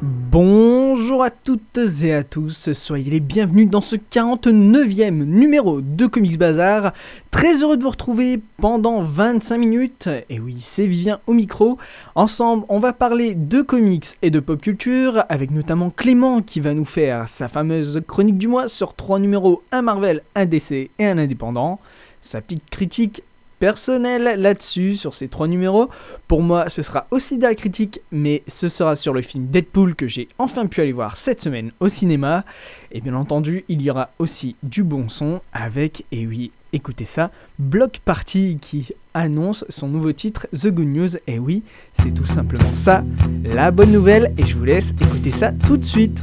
Bonjour à toutes et à tous, soyez les bienvenus dans ce 49e numéro de Comics Bazar. Très heureux de vous retrouver pendant 25 minutes. Et oui, c'est Vivien au micro. Ensemble, on va parler de comics et de pop culture, avec notamment Clément qui va nous faire sa fameuse chronique du mois sur trois numéros, un Marvel, un DC et un indépendant. Sa petite critique personnelle là-dessus, sur ces trois numéros. Pour moi, ce sera aussi de la critique, mais ce sera sur le film Deadpool que j'ai enfin pu aller voir cette semaine au cinéma. Et bien entendu, il y aura aussi du bon son avec, et oui, écoutez ça, Block Party qui annonce son nouveau titre The Good News. Et oui, c'est tout simplement ça, la bonne nouvelle, et je vous laisse écouter ça tout de suite.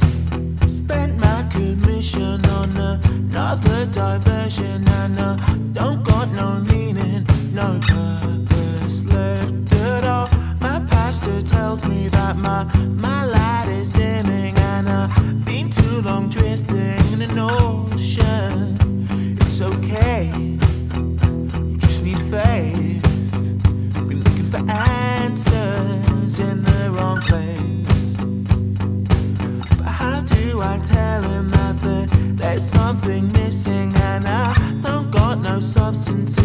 My commission on another diversion uh, don't got no meaning, something missing and I don't got no substance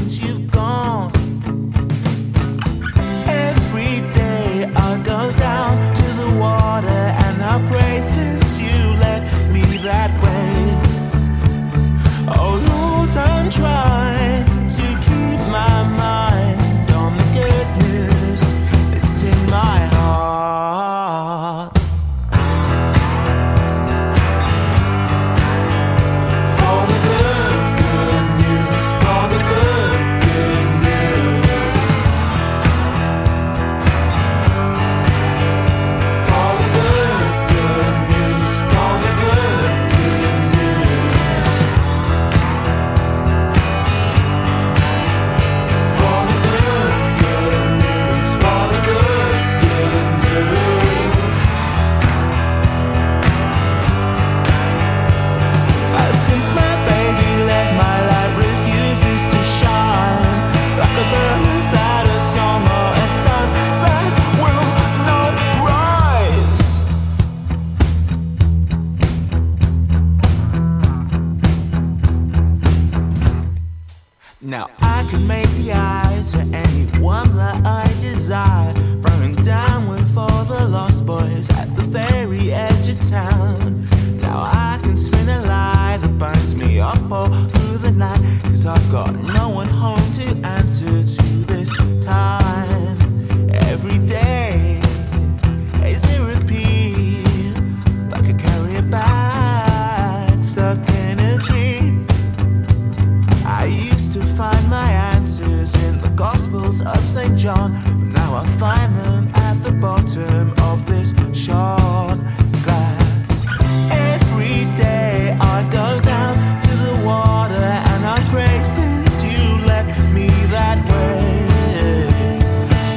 Gospels of St. John, but now I find them at the bottom of this shard glass. Every day I go down to the water and I pray since you left me that way.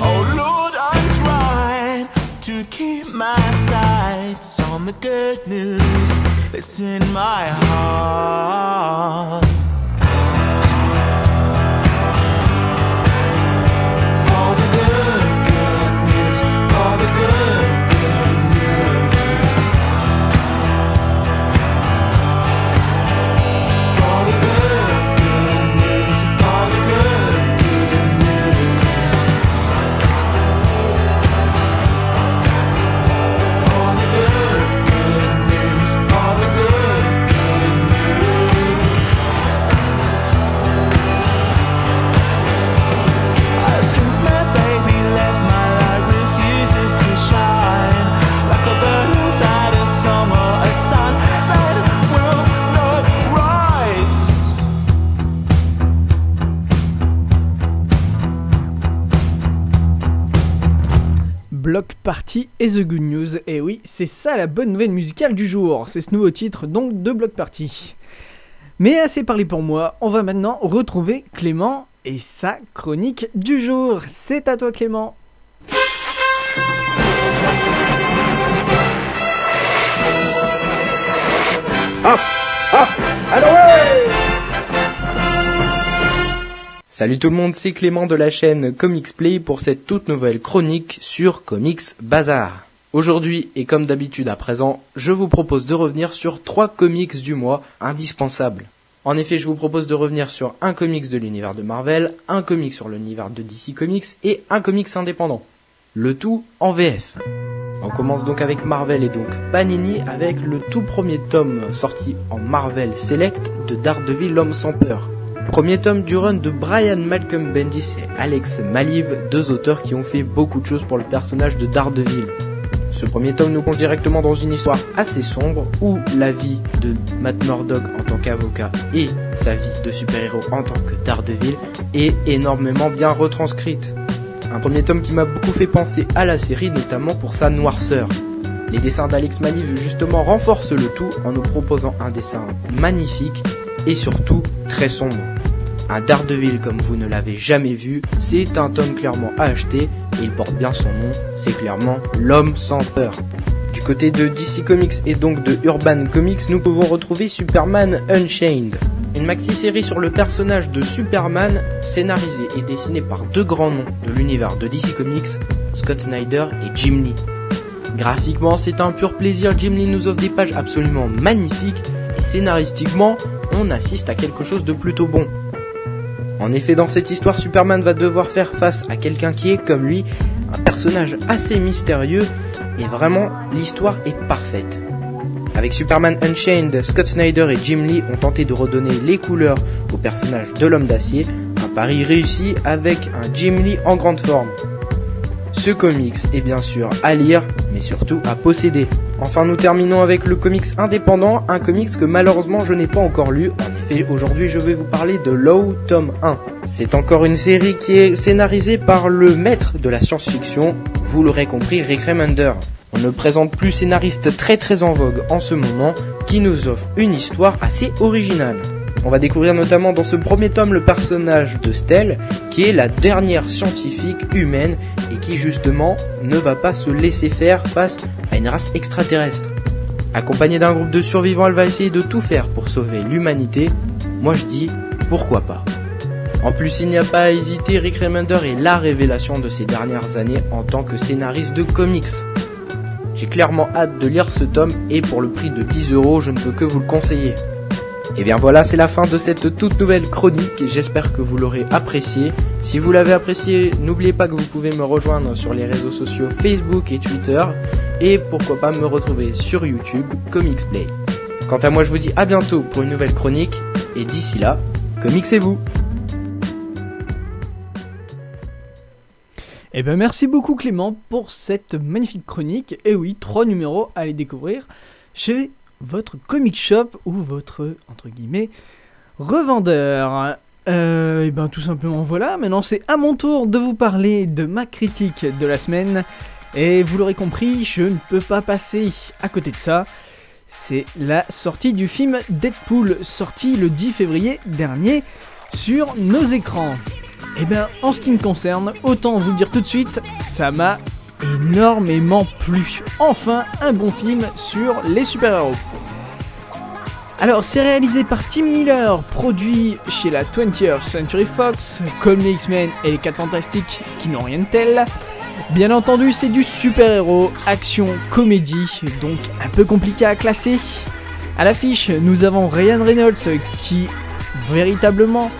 Oh Lord, I'm trying to keep my sights on the good news that's in my heart. Et The Good News. Et oui, c'est ça la bonne nouvelle musicale du jour. C'est ce nouveau titre donc de Block Party. Mais assez parlé pour moi, on va maintenant retrouver Clément et sa chronique du jour. C'est à toi Clément. Salut tout le monde, c'est Clément de la chaîne Comics Play pour cette toute nouvelle chronique sur Comics Bazar. Aujourd'hui, et comme d'habitude à présent, je vous propose de revenir sur trois comics du mois indispensables. En effet, je vous propose de revenir sur un comics de l'univers de Marvel, un comic sur l'univers de DC Comics et un comics indépendant. Le tout en VF. On commence donc avec Marvel et donc Panini avec le tout premier tome sorti en Marvel Select de Daredevil l'homme sans peur. Premier tome du run de Brian Malcolm Bendis et Alex Maliv, deux auteurs qui ont fait beaucoup de choses pour le personnage de Daredevil. Ce premier tome nous plonge directement dans une histoire assez sombre où la vie de Matt Murdock en tant qu'avocat et sa vie de super-héros en tant que Daredevil est énormément bien retranscrite. Un premier tome qui m'a beaucoup fait penser à la série, notamment pour sa noirceur. Les dessins d'Alex Maliv justement renforcent le tout en nous proposant un dessin magnifique et surtout très sombre. Un Daredevil comme vous ne l'avez jamais vu, c'est un tome clairement à acheter et il porte bien son nom, c'est clairement l'homme sans peur. Du côté de DC Comics et donc de Urban Comics, nous pouvons retrouver Superman Unchained, une maxi-série sur le personnage de Superman, scénarisée et dessinée par deux grands noms de l'univers de DC Comics, Scott Snyder et Jim Lee. Graphiquement, c'est un pur plaisir, Jim Lee nous offre des pages absolument magnifiques et scénaristiquement, on assiste à quelque chose de plutôt bon. En effet, dans cette histoire, Superman va devoir faire face à quelqu'un qui est, comme lui, un personnage assez mystérieux, et vraiment, l'histoire est parfaite. Avec Superman Unchained, Scott Snyder et Jim Lee ont tenté de redonner les couleurs au personnage de l'homme d'acier, un pari réussi avec un Jim Lee en grande forme. Ce comics est bien sûr à lire, mais surtout à posséder. Enfin, nous terminons avec le comics indépendant, un comics que malheureusement je n'ai pas encore lu. En effet, aujourd'hui je vais vous parler de Low tome 1. C'est encore une série qui est scénarisée par le maître de la science-fiction, vous l'aurez compris, Rick Remender. On ne présente plus scénariste très très en vogue en ce moment, qui nous offre une histoire assez originale. On va découvrir notamment dans ce premier tome le personnage de Stell, qui est la dernière scientifique humaine et qui justement ne va pas se laisser faire face à une race extraterrestre. Accompagnée d'un groupe de survivants, elle va essayer de tout faire pour sauver l'humanité. Moi je dis, pourquoi pas? En plus, il n'y a pas à hésiter, Rick Remender est la révélation de ces dernières années en tant que scénariste de comics. J'ai clairement hâte de lire ce tome et pour le prix de 10 euros, je ne peux que vous le conseiller. Et bien voilà, c'est la fin de cette toute nouvelle chronique j'espère que vous l'aurez apprécié. Si vous l'avez apprécié, n'oubliez pas que vous pouvez me rejoindre sur les réseaux sociaux Facebook et Twitter et pourquoi pas me retrouver sur YouTube Comics Play. Quant à moi, je vous dis à bientôt pour une nouvelle chronique et d'ici là, comicsez-vous. Eh ben merci beaucoup Clément pour cette magnifique chronique. Et oui, trois numéros à aller découvrir chez votre comic shop ou votre, entre guillemets, revendeur. Euh, et ben tout simplement voilà, maintenant c'est à mon tour de vous parler de ma critique de la semaine. Et vous l'aurez compris, je ne peux pas passer à côté de ça. C'est la sortie du film Deadpool, sorti le 10 février dernier sur nos écrans. Et bien en ce qui me concerne, autant vous dire tout de suite, ça m'a énormément plu. Enfin, un bon film sur les super-héros. Alors, c'est réalisé par Tim Miller, produit chez la 20th Century Fox, comme les X-Men et les 4 Fantastiques qui n'ont rien de tel. Bien entendu, c'est du super-héros, action, comédie, donc un peu compliqué à classer. À l'affiche, nous avons Ryan Reynolds qui véritablement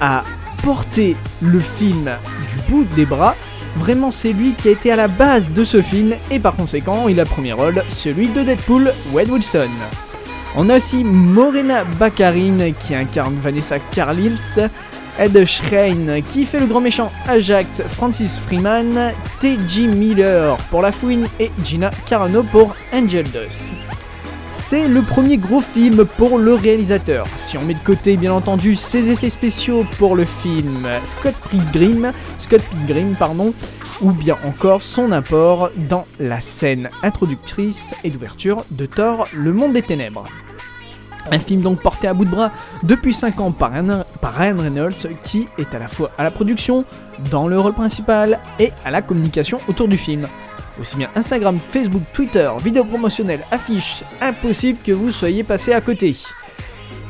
a porté le film du bout des bras Vraiment, c'est lui qui a été à la base de ce film et par conséquent, il a premier rôle, celui de Deadpool, Wade Wilson. On a aussi Morena Baccarin qui incarne Vanessa Carlils, Ed Schrein qui fait le grand méchant Ajax, Francis Freeman, T.J. Miller pour La Fouine et Gina Carano pour Angel Dust. C'est le premier gros film pour le réalisateur. Si on met de côté bien entendu ses effets spéciaux pour le film Scott Pilgrim, Scott Pilgrim pardon, ou bien encore son apport dans la scène introductrice et d'ouverture de Thor, le monde des ténèbres. Un film donc porté à bout de bras depuis 5 ans par par Ryan Reynolds qui est à la fois à la production, dans le rôle principal et à la communication autour du film. Aussi bien Instagram, Facebook, Twitter, vidéos promotionnelles, affiches, impossible que vous soyez passé à côté.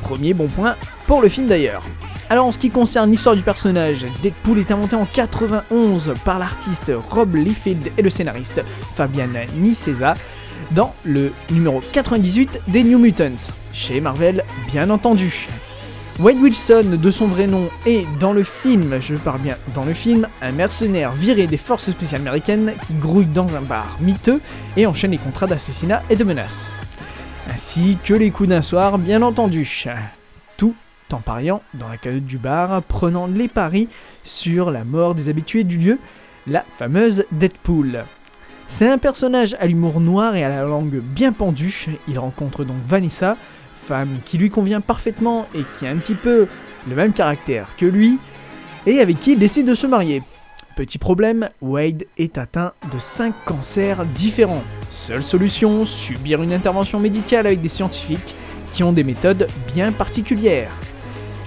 Premier bon point pour le film d'ailleurs. Alors en ce qui concerne l'histoire du personnage, Deadpool est inventé en 91 par l'artiste Rob Liefeld et le scénariste Fabian Niceza dans le numéro 98 des New Mutants, chez Marvel bien entendu. Wade Wilson, de son vrai nom, est dans le film, je parle bien dans le film, un mercenaire viré des forces spéciales américaines qui grouille dans un bar miteux et enchaîne les contrats d'assassinat et de menaces. Ainsi que les coups d'un soir, bien entendu. Tout en pariant dans la calotte du bar, prenant les paris sur la mort des habitués du lieu, la fameuse Deadpool. C'est un personnage à l'humour noir et à la langue bien pendue. Il rencontre donc Vanessa, femme qui lui convient parfaitement et qui a un petit peu le même caractère que lui, et avec qui il décide de se marier. Petit problème, Wade est atteint de 5 cancers différents. Seule solution, subir une intervention médicale avec des scientifiques qui ont des méthodes bien particulières.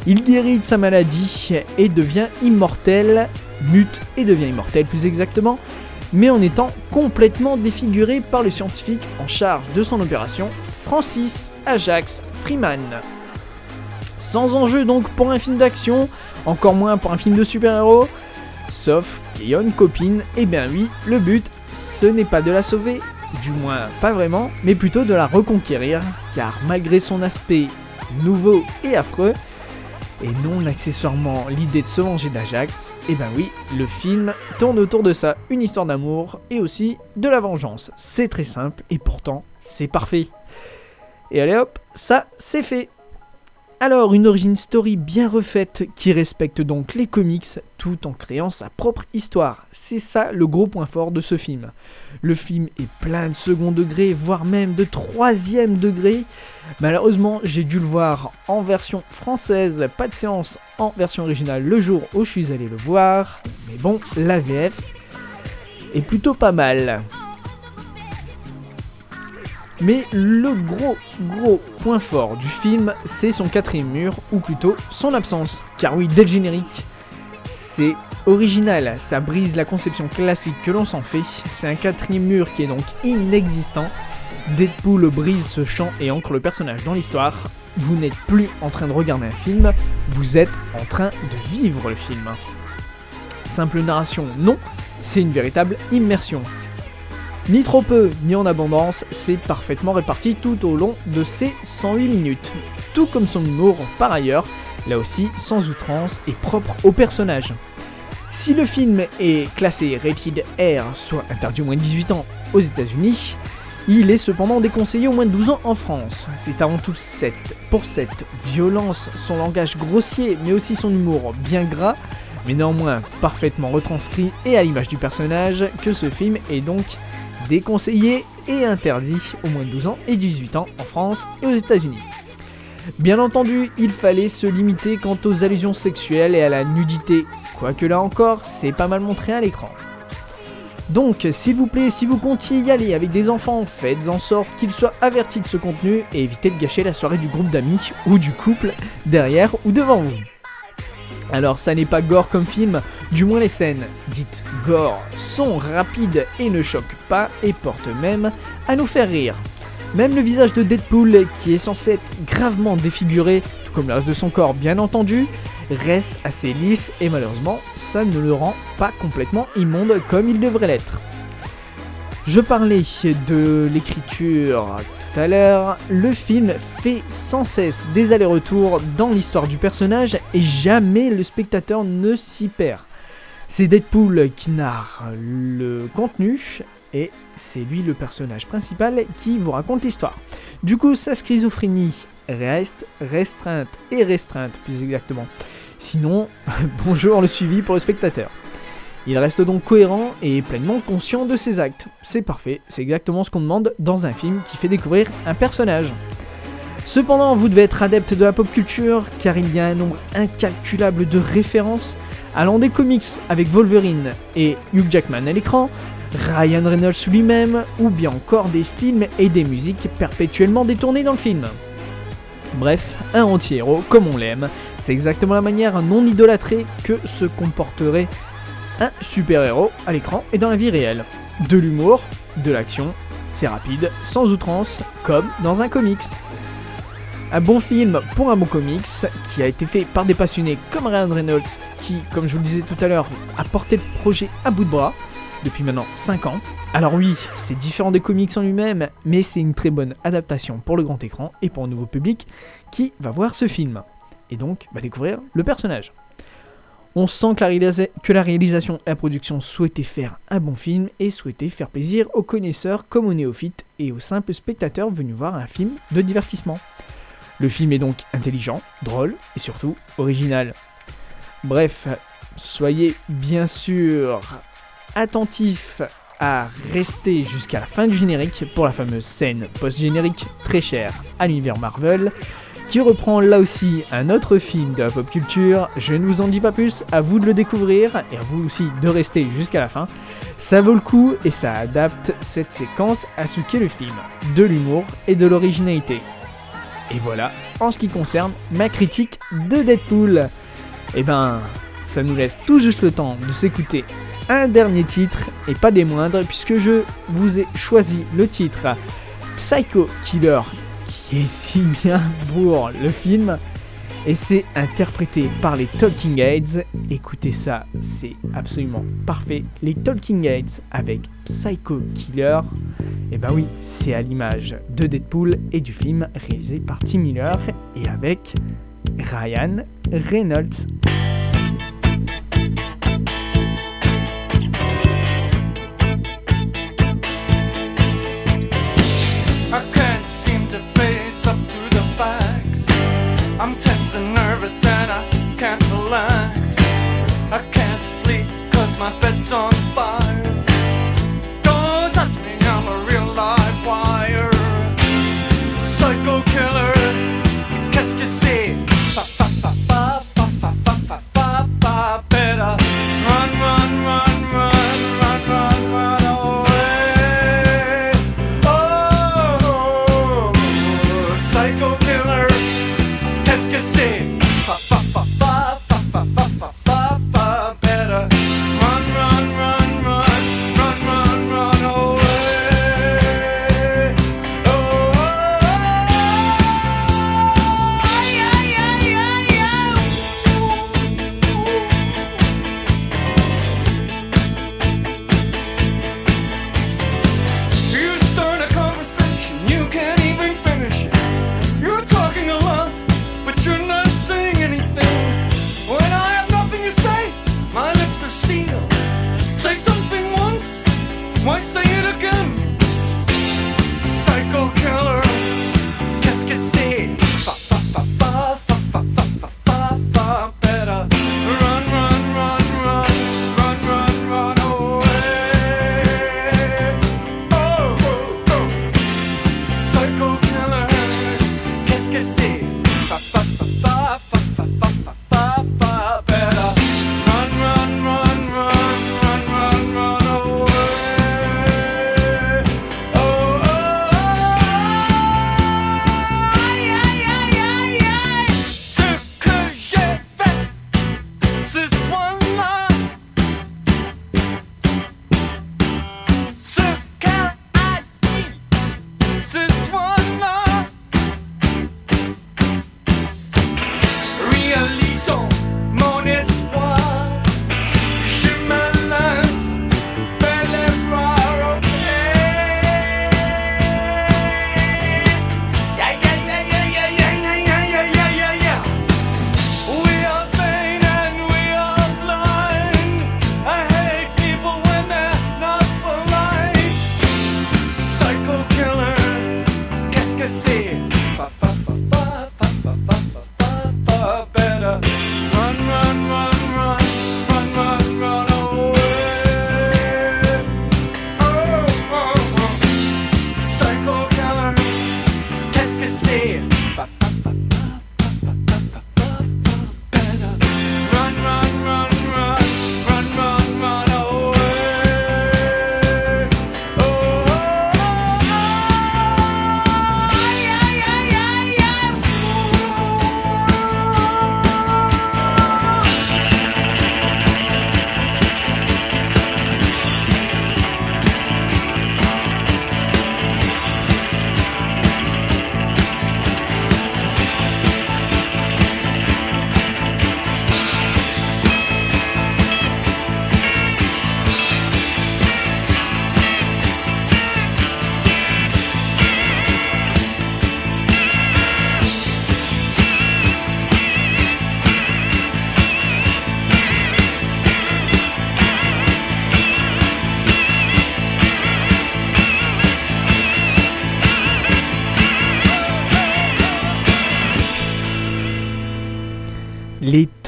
Il guérit sa maladie et devient immortel, mute et devient immortel plus exactement, mais en étant complètement défiguré par le scientifique en charge de son opération, Francis Ajax Freeman. Sans enjeu donc pour un film d'action, encore moins pour un film de super-héros, sauf qu'il copine, et bien oui, le but, ce n'est pas de la sauver, du moins pas vraiment, mais plutôt de la reconquérir, car malgré son aspect nouveau et affreux, et non accessoirement l'idée de se venger d'Ajax, et ben oui, le film tourne autour de ça, une histoire d'amour et aussi de la vengeance. C'est très simple et pourtant c'est parfait. Et allez hop, ça c'est fait. Alors, une origin story bien refaite qui respecte donc les comics tout en créant sa propre histoire. C'est ça le gros point fort de ce film. Le film est plein de second degré, voire même de troisième degré. Malheureusement, j'ai dû le voir en version française, pas de séance en version originale le jour où je suis allé le voir. Mais bon, la VF est plutôt pas mal. Mais le gros gros point fort du film, c'est son quatrième mur, ou plutôt son absence. Car oui, dès générique, c'est original, ça brise la conception classique que l'on s'en fait. C'est un quatrième mur qui est donc inexistant. Deadpool brise ce champ et ancre le personnage dans l'histoire. Vous n'êtes plus en train de regarder un film, vous êtes en train de vivre le film. Simple narration, non, c'est une véritable immersion. Ni trop peu, ni en abondance, c'est parfaitement réparti tout au long de ces 108 minutes. Tout comme son humour, par ailleurs, là aussi sans outrance et propre au personnage. Si le film est classé rated R, soit interdit au moins de 18 ans aux États-Unis, il est cependant déconseillé au moins de 12 ans en France. C'est avant tout cette, pour cette violence, son langage grossier, mais aussi son humour bien gras, mais néanmoins parfaitement retranscrit et à l'image du personnage, que ce film est donc déconseillé et interdit au moins de 12 ans et 18 ans en France et aux États-Unis. Bien entendu, il fallait se limiter quant aux allusions sexuelles et à la nudité, quoique là encore, c'est pas mal montré à l'écran. Donc, s'il vous plaît, si vous comptiez y aller avec des enfants, faites en sorte qu'ils soient avertis de ce contenu et évitez de gâcher la soirée du groupe d'amis ou du couple derrière ou devant vous. Alors ça n'est pas gore comme film, du moins les scènes dites gore sont rapides et ne choquent pas et portent même à nous faire rire. Même le visage de Deadpool, qui est censé être gravement défiguré, tout comme le reste de son corps bien entendu, reste assez lisse et malheureusement ça ne le rend pas complètement immonde comme il devrait l'être. Je parlais de l'écriture tout à l'heure, le film fait sans cesse des allers-retours dans l'histoire du personnage et jamais le spectateur ne s'y perd. C'est Deadpool qui narre le contenu et c'est lui le personnage principal qui vous raconte l'histoire. Du coup, sa schizophrénie reste restreinte et restreinte plus exactement. Sinon, bonjour le suivi pour le spectateur. Il reste donc cohérent et pleinement conscient de ses actes. C'est parfait, c'est exactement ce qu'on demande dans un film qui fait découvrir un personnage. Cependant, vous devez être adepte de la pop culture car il y a un nombre incalculable de références Allant des comics avec Wolverine et Hugh Jackman à l'écran, Ryan Reynolds lui-même, ou bien encore des films et des musiques perpétuellement détournées dans le film. Bref, un anti-héros comme on l'aime, c'est exactement la manière non idolâtrée que se comporterait un super-héros à l'écran et dans la vie réelle. De l'humour, de l'action, c'est rapide, sans outrance, comme dans un comics. Un bon film pour un bon comics qui a été fait par des passionnés comme Ryan Reynolds qui, comme je vous le disais tout à l'heure, a porté le projet à bout de bras depuis maintenant 5 ans. Alors oui, c'est différent des comics en lui-même, mais c'est une très bonne adaptation pour le grand écran et pour un nouveau public qui va voir ce film. Et donc va découvrir le personnage. On sent que la, que la réalisation et la production souhaitaient faire un bon film et souhaitaient faire plaisir aux connaisseurs comme aux néophytes et aux simples spectateurs venus voir un film de divertissement. Le film est donc intelligent, drôle et surtout original. Bref, soyez bien sûr attentifs à rester jusqu'à la fin du générique pour la fameuse scène post-générique très chère à l'univers Marvel qui reprend là aussi un autre film de la pop culture. Je ne vous en dis pas plus, à vous de le découvrir et à vous aussi de rester jusqu'à la fin. Ça vaut le coup et ça adapte cette séquence à ce qu'est le film, de l'humour et de l'originalité. Et voilà, en ce qui concerne ma critique de Deadpool. Eh ben, ça nous laisse tout juste le temps de s'écouter un dernier titre, et pas des moindres, puisque je vous ai choisi le titre Psycho Killer, qui est si bien pour le film, et c'est interprété par les Talking Heads. Écoutez ça, c'est absolument parfait. Les Talking Heads avec Psycho Killer, et ben oui, c'est à l'image de Deadpool et du film réalisé par Tim Miller et avec Ryan Reynolds.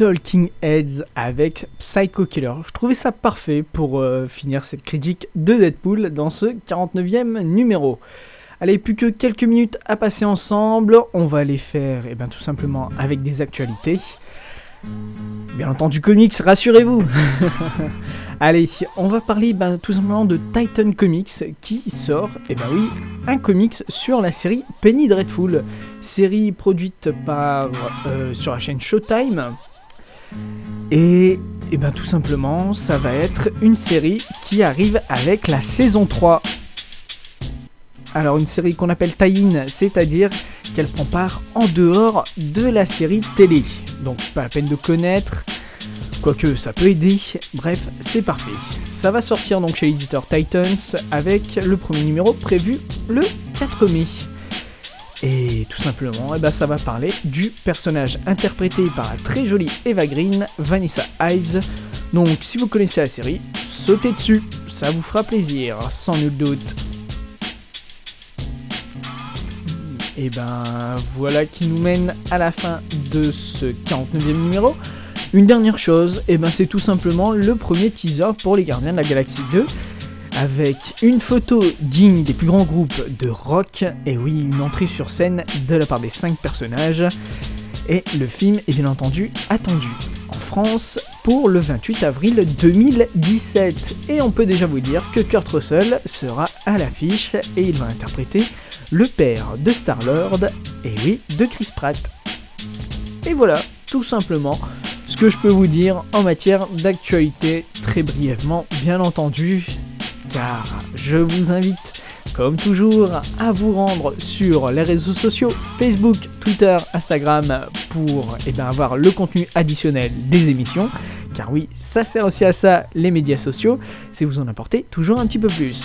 Talking Heads avec Psycho Killer. Je trouvais ça parfait pour euh, finir cette critique de Deadpool dans ce 49e numéro. Allez, plus que quelques minutes à passer ensemble, on va les faire eh bien, tout simplement avec des actualités. Bien entendu comics, rassurez-vous Allez, on va parler ben, tout simplement de Titan Comics qui sort, et eh ben oui, un comics sur la série Penny Dreadful, série produite par euh, sur la chaîne Showtime. Et, eh ben tout simplement, ça va être une série qui arrive avec la saison 3. Alors une série qu'on appelle tie-in, c'est-à-dire qu'elle prend part en dehors de la série télé. Donc pas la peine de connaître, quoique ça peut aider. Bref, c'est parfait. Ça va sortir donc chez l'éditeur Titans avec le premier numéro prévu le 4 mai. Et tout simplement, eh ben, ça va parler du personnage interprété par la très jolie Eva Green, Vanessa Ives. Donc si vous connaissez la série, sautez dessus, ça vous fera plaisir, sans nul doute. Et ben voilà qui nous mène à la fin de ce 49e numéro. Une dernière chose, et ben c'est tout simplement le premier teaser pour les Gardiens de la Galaxie 2 avec une photo digne des plus grands groupes de rock, et oui, une entrée sur scène de la part des 5 personnages. Et le film est bien entendu attendu en France pour le 28 avril 2017. Et on peut déjà vous dire que Kurt Russell sera à l'affiche et il va interpréter le père de Star-Lord, et oui, de Chris Pratt. Et voilà, tout simplement, ce que je peux vous dire en matière d'actualité, très brièvement, bien entendu, car je vous invite, comme toujours, à vous rendre sur les réseaux sociaux Facebook, Twitter, Instagram pour eh bien, avoir le contenu additionnel des émissions. Car oui, ça sert aussi à ça, les médias sociaux, c'est vous en apporter toujours un petit peu plus.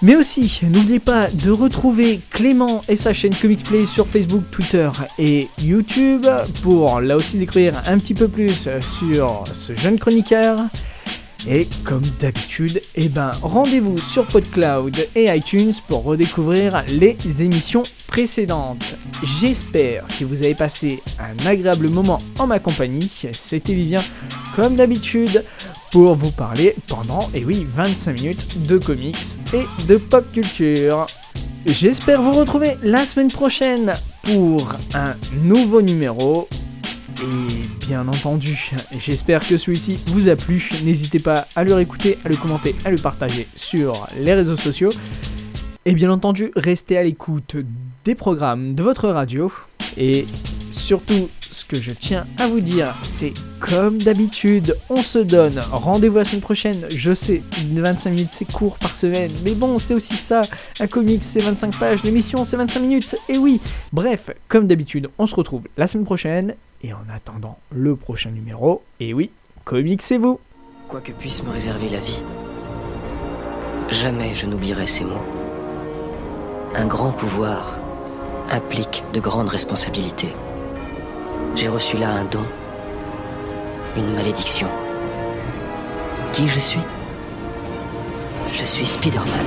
Mais aussi, n'oubliez pas de retrouver Clément et sa chaîne Comics Play sur Facebook, Twitter et YouTube pour là aussi découvrir un petit peu plus sur ce jeune chroniqueur. Et comme d'habitude, eh ben, rendez-vous sur PodCloud et iTunes pour redécouvrir les émissions précédentes. J'espère que vous avez passé un agréable moment en ma compagnie. C'était Vivien, comme d'habitude, pour vous parler pendant, et oui, 25 minutes de comics et de pop culture. J'espère vous retrouver la semaine prochaine pour un nouveau numéro et bien entendu, j'espère que celui-ci vous a plu. N'hésitez pas à le réécouter, à le commenter, à le partager sur les réseaux sociaux. Et bien entendu, restez à l'écoute des programmes de votre radio. Et surtout, ce que je tiens à vous dire, c'est comme d'habitude, on se donne rendez-vous la semaine prochaine. Je sais, 25 minutes c'est court par semaine, mais bon, c'est aussi ça. Un comics c'est 25 pages, l'émission c'est 25 minutes. Et oui, bref, comme d'habitude, on se retrouve la semaine prochaine. Et en attendant le prochain numéro, et oui, comics c'est vous. Quoi que puisse me réserver la vie, jamais je n'oublierai ces mots. Un grand pouvoir implique de grandes responsabilités. J'ai reçu là un don, une malédiction. Qui je suis? Je suis Spider-Man.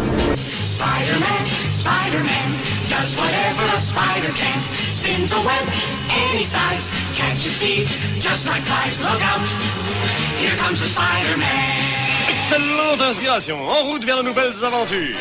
Spider-Man, Spider-Man, does whatever a spider can. Spins a web any size, catches thieves just like flies. Look out, here comes the Spider-Man. Excellente inspiration, en route vers de nouvelles aventures.